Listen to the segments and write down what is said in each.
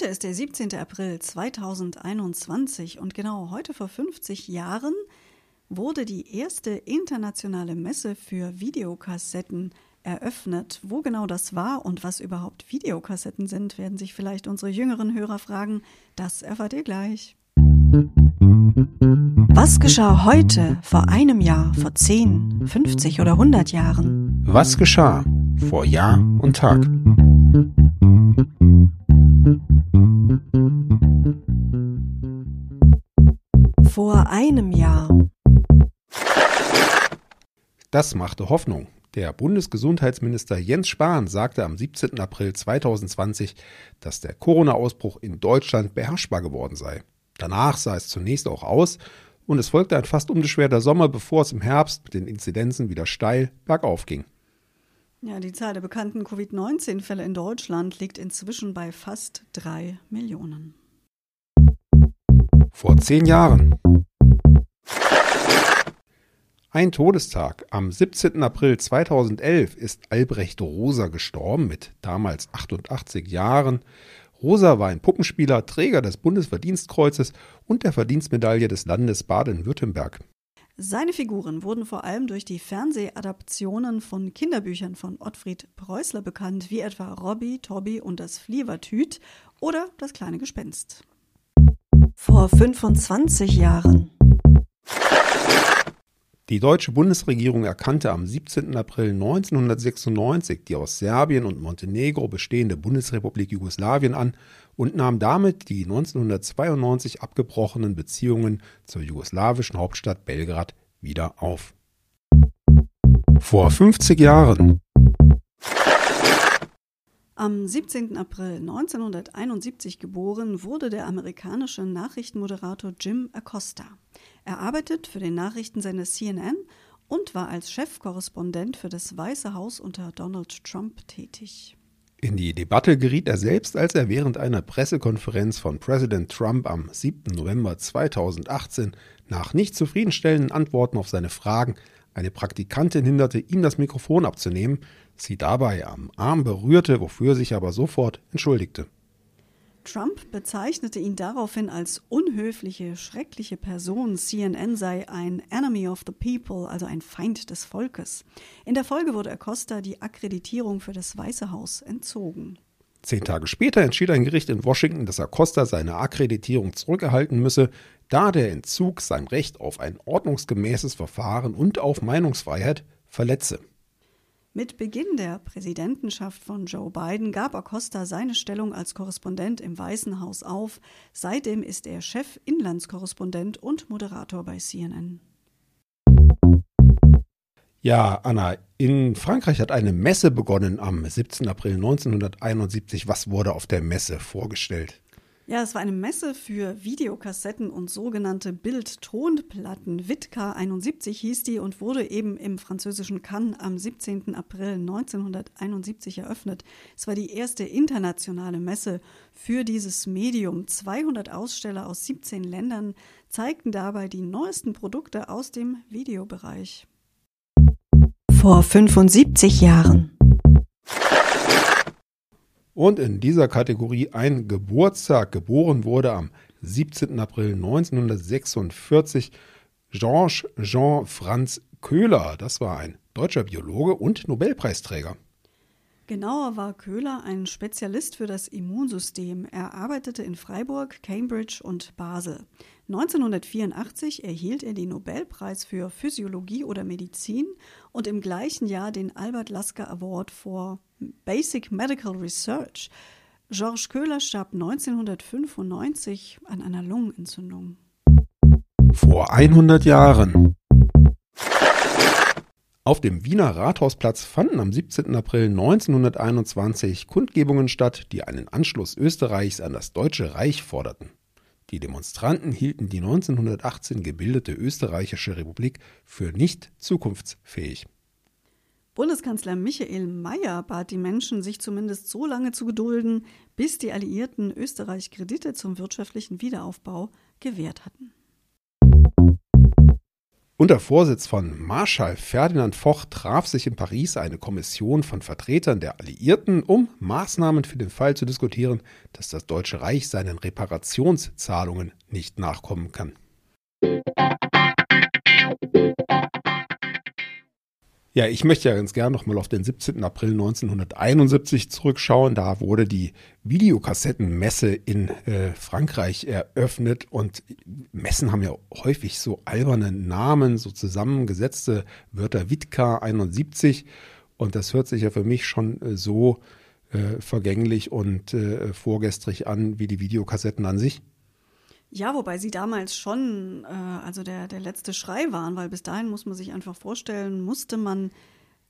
Heute ist der 17. April 2021 und genau heute vor 50 Jahren wurde die erste internationale Messe für Videokassetten eröffnet. Wo genau das war und was überhaupt Videokassetten sind, werden sich vielleicht unsere jüngeren Hörer fragen. Das erfahrt ihr gleich. Was geschah heute, vor einem Jahr, vor 10, 50 oder 100 Jahren? Was geschah vor Jahr und Tag? Vor einem Jahr. Das machte Hoffnung. Der Bundesgesundheitsminister Jens Spahn sagte am 17. April 2020, dass der Corona-Ausbruch in Deutschland beherrschbar geworden sei. Danach sah es zunächst auch aus und es folgte ein fast unbeschwerter Sommer, bevor es im Herbst mit den Inzidenzen wieder steil bergauf ging. Ja, die Zahl der bekannten Covid-19-Fälle in Deutschland liegt inzwischen bei fast drei Millionen. Vor zehn Jahren. Ein Todestag. Am 17. April 2011 ist Albrecht Rosa gestorben mit damals 88 Jahren. Rosa war ein Puppenspieler, Träger des Bundesverdienstkreuzes und der Verdienstmedaille des Landes Baden-Württemberg. Seine Figuren wurden vor allem durch die Fernsehadaptionen von Kinderbüchern von Ottfried Preußler bekannt, wie etwa Robby, Tobby und das Flievertüt oder das kleine Gespenst. Vor 25 Jahren. Die deutsche Bundesregierung erkannte am 17. April 1996 die aus Serbien und Montenegro bestehende Bundesrepublik Jugoslawien an und nahm damit die 1992 abgebrochenen Beziehungen zur jugoslawischen Hauptstadt Belgrad wieder auf. Vor 50 Jahren am 17. April 1971 geboren wurde der amerikanische Nachrichtenmoderator Jim Acosta. Er arbeitet für den Nachrichtensender CNN und war als Chefkorrespondent für das Weiße Haus unter Donald Trump tätig. In die Debatte geriet er selbst, als er während einer Pressekonferenz von Präsident Trump am 7. November 2018 nach nicht zufriedenstellenden Antworten auf seine Fragen eine Praktikantin hinderte, ihm das Mikrofon abzunehmen, sie dabei am Arm berührte, wofür er sich aber sofort entschuldigte. Trump bezeichnete ihn daraufhin als unhöfliche, schreckliche Person. CNN sei ein Enemy of the People, also ein Feind des Volkes. In der Folge wurde Acosta die Akkreditierung für das Weiße Haus entzogen. Zehn Tage später entschied ein Gericht in Washington, dass Acosta seine Akkreditierung zurückerhalten müsse, da der Entzug sein Recht auf ein ordnungsgemäßes Verfahren und auf Meinungsfreiheit verletze. Mit Beginn der Präsidentenschaft von Joe Biden gab Acosta seine Stellung als Korrespondent im Weißen Haus auf. Seitdem ist er Chef-Inlandskorrespondent und Moderator bei CNN. Ja, Anna, in Frankreich hat eine Messe begonnen am 17. April 1971. Was wurde auf der Messe vorgestellt? Ja, es war eine Messe für Videokassetten und sogenannte Bildtonplatten. Witka 71 hieß die und wurde eben im französischen Cannes am 17. April 1971 eröffnet. Es war die erste internationale Messe für dieses Medium. 200 Aussteller aus 17 Ländern zeigten dabei die neuesten Produkte aus dem Videobereich. Vor 75 Jahren. Und in dieser Kategorie ein Geburtstag. Geboren wurde am 17. April 1946 Georges Jean Franz Köhler. Das war ein deutscher Biologe und Nobelpreisträger. Genauer war Köhler ein Spezialist für das Immunsystem. Er arbeitete in Freiburg, Cambridge und Basel. 1984 erhielt er den Nobelpreis für Physiologie oder Medizin und im gleichen Jahr den Albert Lasker Award for Basic Medical Research. Georges Köhler starb 1995 an einer Lungenentzündung. Vor 100 Jahren. Auf dem Wiener Rathausplatz fanden am 17. April 1921 Kundgebungen statt, die einen Anschluss Österreichs an das Deutsche Reich forderten. Die Demonstranten hielten die 1918 gebildete österreichische Republik für nicht zukunftsfähig. Bundeskanzler Michael Mayer bat die Menschen, sich zumindest so lange zu gedulden, bis die Alliierten Österreich Kredite zum wirtschaftlichen Wiederaufbau gewährt hatten. Unter Vorsitz von Marschall Ferdinand Foch traf sich in Paris eine Kommission von Vertretern der Alliierten, um Maßnahmen für den Fall zu diskutieren, dass das Deutsche Reich seinen Reparationszahlungen nicht nachkommen kann. Ja, ich möchte ja ganz gerne nochmal auf den 17. April 1971 zurückschauen. Da wurde die Videokassettenmesse in äh, Frankreich eröffnet und Messen haben ja häufig so alberne Namen, so zusammengesetzte Wörter Witka 71 und das hört sich ja für mich schon äh, so äh, vergänglich und äh, vorgestrig an wie die Videokassetten an sich. Ja, wobei sie damals schon, äh, also der, der letzte Schrei waren, weil bis dahin muss man sich einfach vorstellen, musste man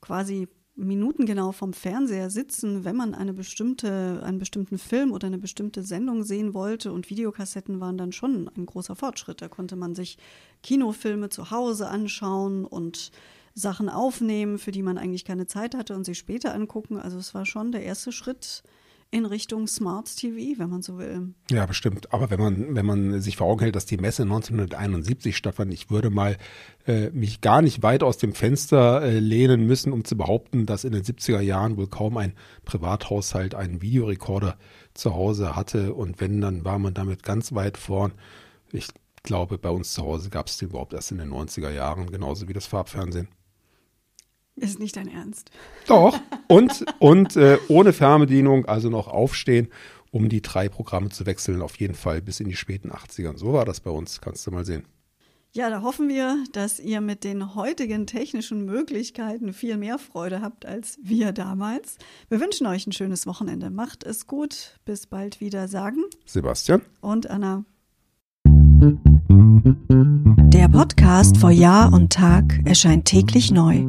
quasi minutengenau vom Fernseher sitzen, wenn man eine bestimmte, einen bestimmten Film oder eine bestimmte Sendung sehen wollte. Und Videokassetten waren dann schon ein großer Fortschritt. Da konnte man sich Kinofilme zu Hause anschauen und Sachen aufnehmen, für die man eigentlich keine Zeit hatte und sie später angucken. Also es war schon der erste Schritt in Richtung Smart TV, wenn man so will. Ja, bestimmt. Aber wenn man, wenn man sich vor Augen hält, dass die Messe 1971 stattfand, ich würde mal äh, mich gar nicht weit aus dem Fenster äh, lehnen müssen, um zu behaupten, dass in den 70er Jahren wohl kaum ein Privathaushalt einen Videorekorder zu Hause hatte. Und wenn, dann war man damit ganz weit vorn. Ich glaube, bei uns zu Hause gab es den überhaupt erst in den 90er Jahren, genauso wie das Farbfernsehen. Ist nicht dein Ernst. Doch. Und, und äh, ohne Fernbedienung, also noch aufstehen, um die drei Programme zu wechseln, auf jeden Fall bis in die späten 80ern. So war das bei uns, kannst du mal sehen. Ja, da hoffen wir, dass ihr mit den heutigen technischen Möglichkeiten viel mehr Freude habt als wir damals. Wir wünschen euch ein schönes Wochenende. Macht es gut. Bis bald wieder sagen. Sebastian. Und Anna. Der Podcast vor Jahr und Tag erscheint täglich neu.